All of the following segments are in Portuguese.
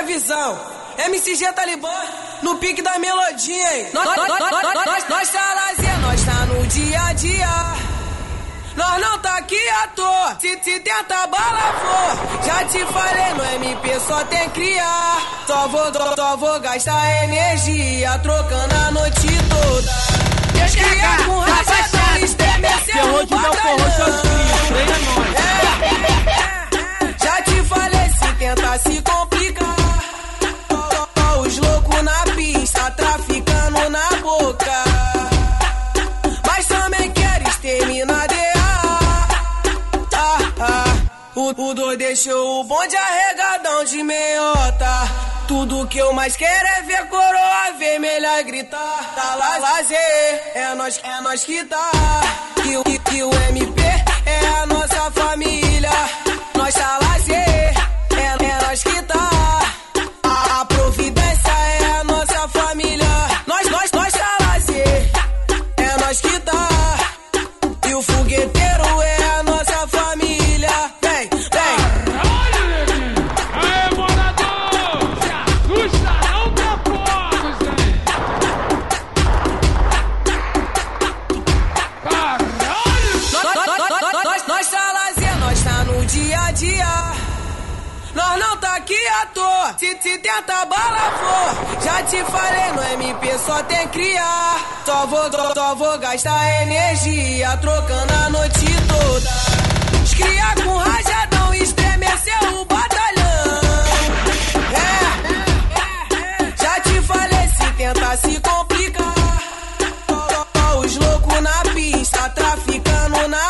a visão. MCG Talibã, no pique da melodia, hein? Nós, nós, nós, nós, nós, nós tá lazer, nós tá no dia a dia. Nós não tá aqui à toa, se, se tenta bala for. Já te falei, no MP só tem criar. Só vou, só, só vou gastar energia, trocando a noite toda. Cria com rajadão, estremeceu o deixou o bonde arregadão de meiota. Tudo que eu mais quero é ver coroa vermelha gritar. Tá lá, lazer, é nós, é nós que tá. E, o- e, e o MP só tem criar. Só vou, só, só vou gastar energia, trocando a noite toda. Os cria com rajadão, estremeceu o batalhão. É, já te falei, se tenta se complicar. Só- só os loucos na pista, traficando na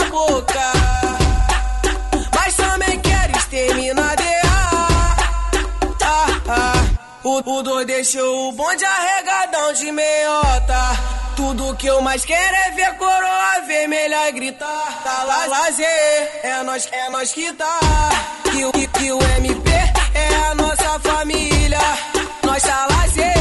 O, o dois deixou o bonde arregadão de meiota. Tudo que eu mais quero é ver coroa vermelha gritar. Tá lá, lazer, é nós, é nós que tá. E, o- e, e o MP é a nossa família. Nós tá lazer,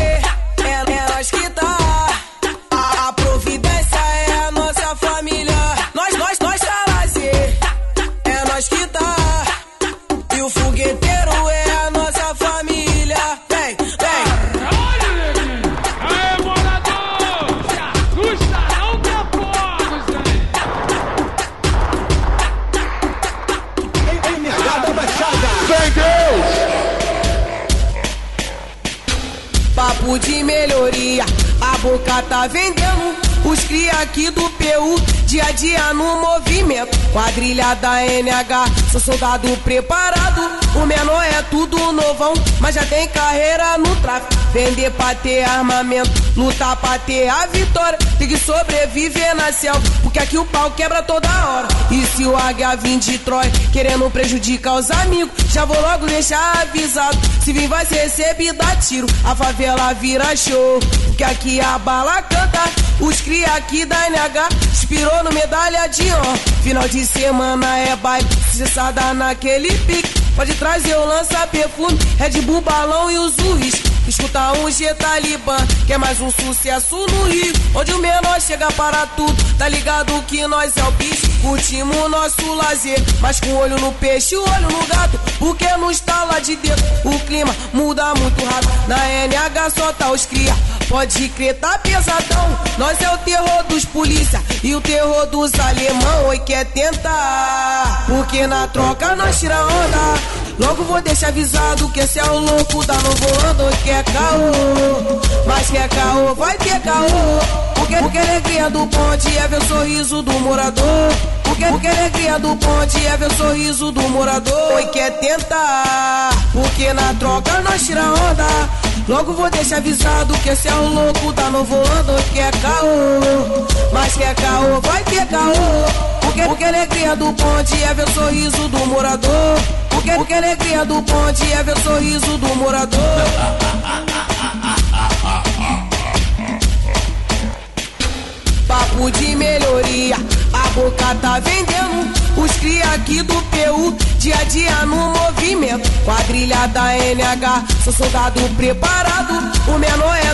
melhoria, a boca tá vendendo. Os cria aqui do PU, dia a dia no movimento. Quadrilha da NH, sou soldado preparado. O menor é tudo novão, mas já tem carreira no tráfico. Vender pra ter armamento, lutar pra ter a vitória. Tem que sobreviver na selva, porque aqui o pau quebra toda hora. E se o águia vir de Troia, querendo prejudicar os amigos, já vou logo deixar avisado. Se vir vai ser recebido a tiro, a favela vira show. Porque aqui a bala canta, os cria aqui da NH, inspirou no medalha de honra. Final de semana é baile, cessada naquele pique. Pode trazer o lança-perfume, Red Bull, balão e os uísque. Escuta um G Talibã, que é mais um sucesso no Rio. Onde o menor chega para tudo, tá ligado que nós é o bicho. Curtimos nosso lazer, mas com olho no peixe, olho no gato. Porque não está lá de dentro, o clima muda muito rápido. Na NH só tá os cria, pode crer, tá pesadão. Nós é o terror dos polícia e o terror dos alemão. Oi, quer tentar, porque na troca nós tira onda. Logo vou deixar avisado que esse é o louco da novo ando que é caô. Mas que é caô, vai ter caô. Porque, porque a alegria do ponte é ver o sorriso do morador. Porque, porque a alegria do ponte é ver o sorriso do morador. Oi, quer tentar, porque na troca nós tira onda. Logo vou deixar avisado que esse é o louco da novo ando que é caô. Mas que é caô, vai ter caô. Porque, porque a alegria do ponte é ver o sorriso do morador. Porque, a alegria do ponte é ver o sorriso do morador. Papo de melhoria, a boca tá vendendo. Os cria aqui do PU, dia a dia no movimento. Quadrilha da NH, sou soldado preparado. O menor é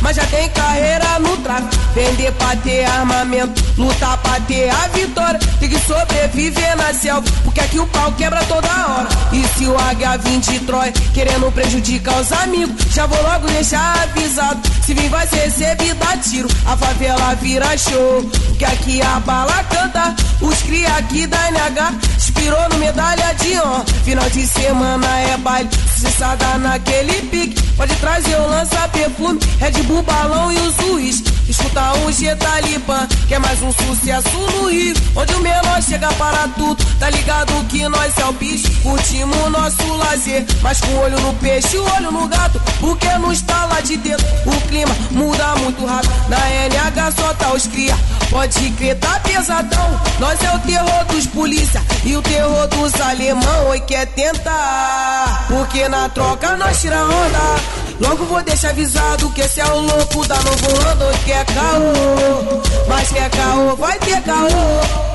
mas já tem carreira no tráfico. Vender pra ter armamento, lutar pra bater a vitória, tem que sobreviver na selva, porque aqui o pau quebra toda hora. E se o Águia vir de Troia, querendo prejudicar os amigos, já vou logo deixar avisado. Se vir vai ser recebido a tiro, a favela vira show, porque aqui a bala canta, os cria aqui da NH, inspirou no medalha de honra. Final de semana é baile, sucessada naquele pique, pode trazer o lança perfume, Red Bull, balão e os uísque. Escuta um G Talibã, que é mais um sucesso no Rio. Onde o menor chega para tudo, tá ligado que nós é o bicho. Curtimos nosso lazer, mas com olho no peixe, olho no gato, porque não está lá de dentro. O clima muda muito rápido, na NH só tá os cria. Pode crer, tá pesadão. Nós é o terror dos polícia e o terror dos alemão. Oi, quer tentar? Porque na troca nós tira onda. Logo vou deixar avisado que esse é o louco da novo ano que é caô. Mas que é caô, vai ter caô.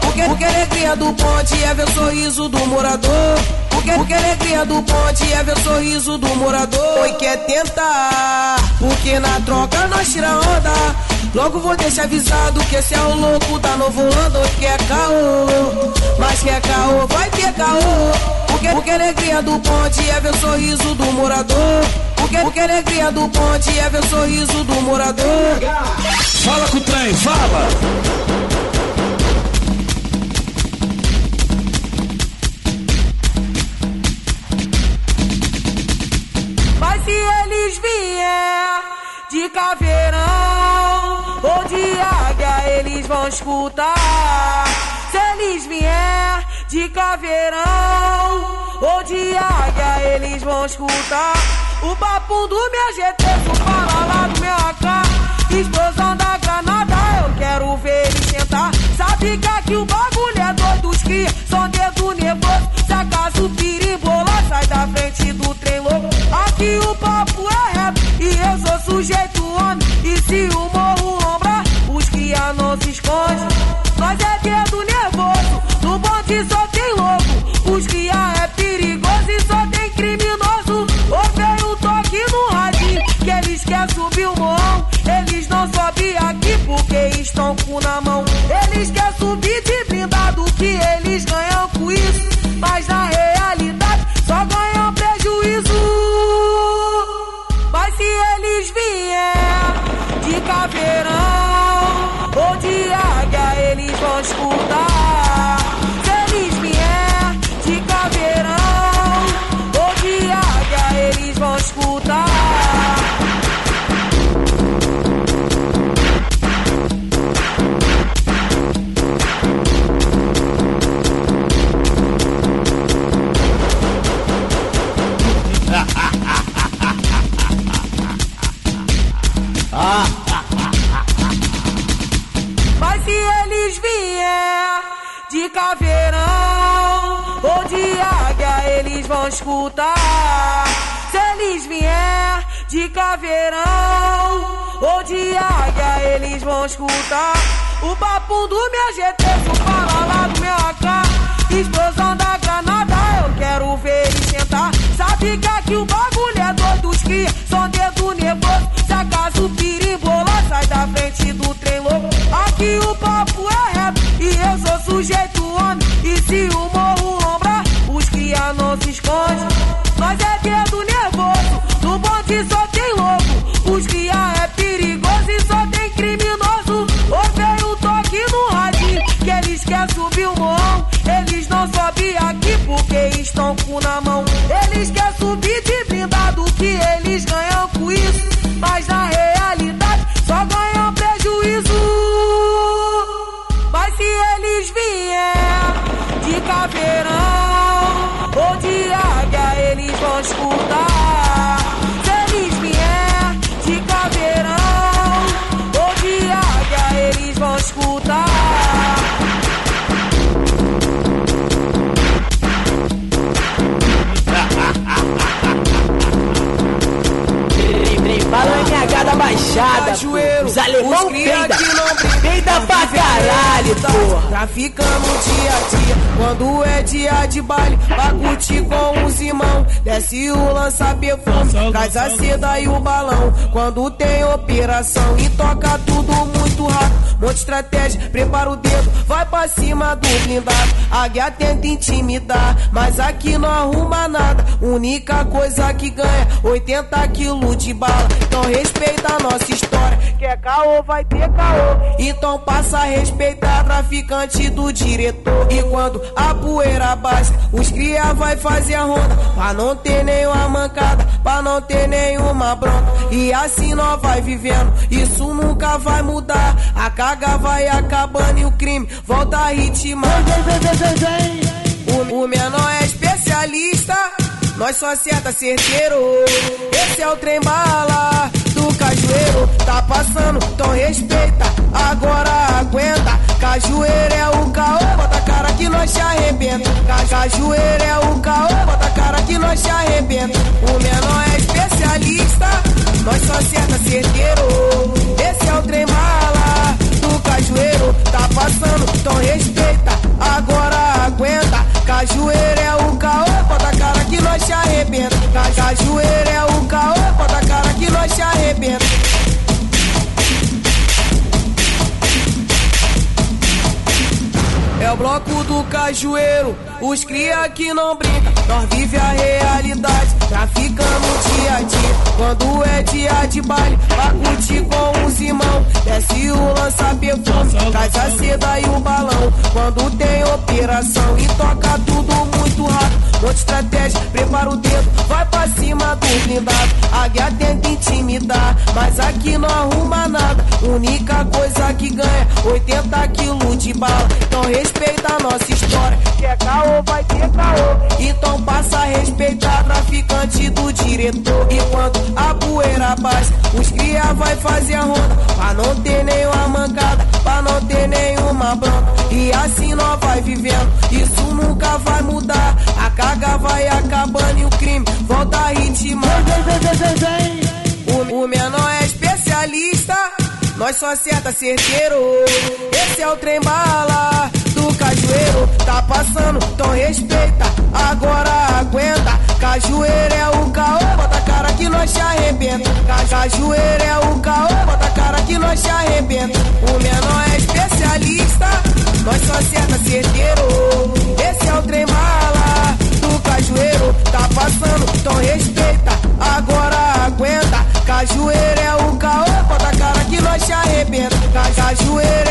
Porque, porque a alegria do ponte é ver o sorriso do morador. Porque, porque a alegria do ponte é ver o sorriso do morador. E quer tentar, porque na troca nós tira onda. Logo vou deixar avisado que esse é o louco da novo ano que é caô. Mas que é caô, vai ter caô. Porque, porque a alegria do ponte é ver o sorriso do morador. Porque, porque a alegria do ponte é ver o sorriso do morador. Fala com o trem, fala! Escutar. Se eles vier de caveirão ou de águia, eles vão escutar. O papo do meu GT, escutar. Se eles vier de caveirão ou de águia, eles vão escutar. O papo do meu GT, Fala NH da Baixada, pô. Cajueiro, os alemão os Traficamos dia a dia, quando é dia de baile, pra curtir com os irmãos. Desce o lança perfume, traz a seda e o balão. Quando tem operação e toca tudo muito rápido. Monte estratégia, prepara o dedo, vai pra cima do blindado. A guia tenta intimidar, mas aqui não arruma nada. Única coisa que ganha, 80 quilos de bala. Então respeita a nossa história, quer caô, vai ter caô. Então passa a respeitar traficante do diretor. E quando a poeira baixa, os cria vai fazer a ronda. Pra não ter nenhuma mancada, pra não ter nenhuma bronca. E assim nós vai vivendo, isso nunca vai mudar. A carga vai acabando e o crime volta a ritmar. O, o menor é especialista, nós só acerta certeiro. Esse é o trem bala do cajueiro. Tá passando, então respeita, agora aguenta. Cajueiro é o caô, bota a cara que nós te arrebenta. Ca- Cajueiro é o caô, bota a cara que nós te arrebenta. O menor é especialista, nós só acerta certeiro. Esse é o trem bala do cajueiro. Tá passando, então respeita, agora aguenta. Cajueiro é o caô, bota a cara que nós te arrebenta. Ca- Cajueiro é o o bloco do cajueiro, os cria que não brinca. Nós vive a realidade, traficamos dia a dia. Quando é dia de baile, pra curtir com os irmãos. Desce o lança perfume, traz a seda e o balão. Quando tem operação e toca tudo muito rápido. Monte estratégia, prepara o dedo, vai pra cima do blindado. A guia tenta intimidar, mas aqui não arruma nada. Única coisa que ganha, 80 quilos de bala. Então respeita a nossa história, quer caô, vai ter caô. Então passa a respeitar traficante do diretor. E quando a poeira baixa, os cria vai fazer a ronda. Pra não ter nenhuma mancada, pra não ter nenhuma bronca. E assim nós vai vivendo, isso nunca vai mudar. A carga vai acabando e o crime volta a ritmar. O, o menor é especialista, nós só acerta certeiro. Esse é o trem bala do cajueiro. Tá passando, então respeita, agora aguenta. Cajueiro é o caô, bota a cara que nós te arrebenta. Ca- Cajueiro é o caô, bota a cara que nós te arrebenta. O menor é especialista, nós só acerta certeiro. Esse é o trem bala do cajueiro. Tá passando, então respeita, agora aguenta. Cajueiro é o caô, bota a cara que nós te arrebenta. Ca- Cajueiro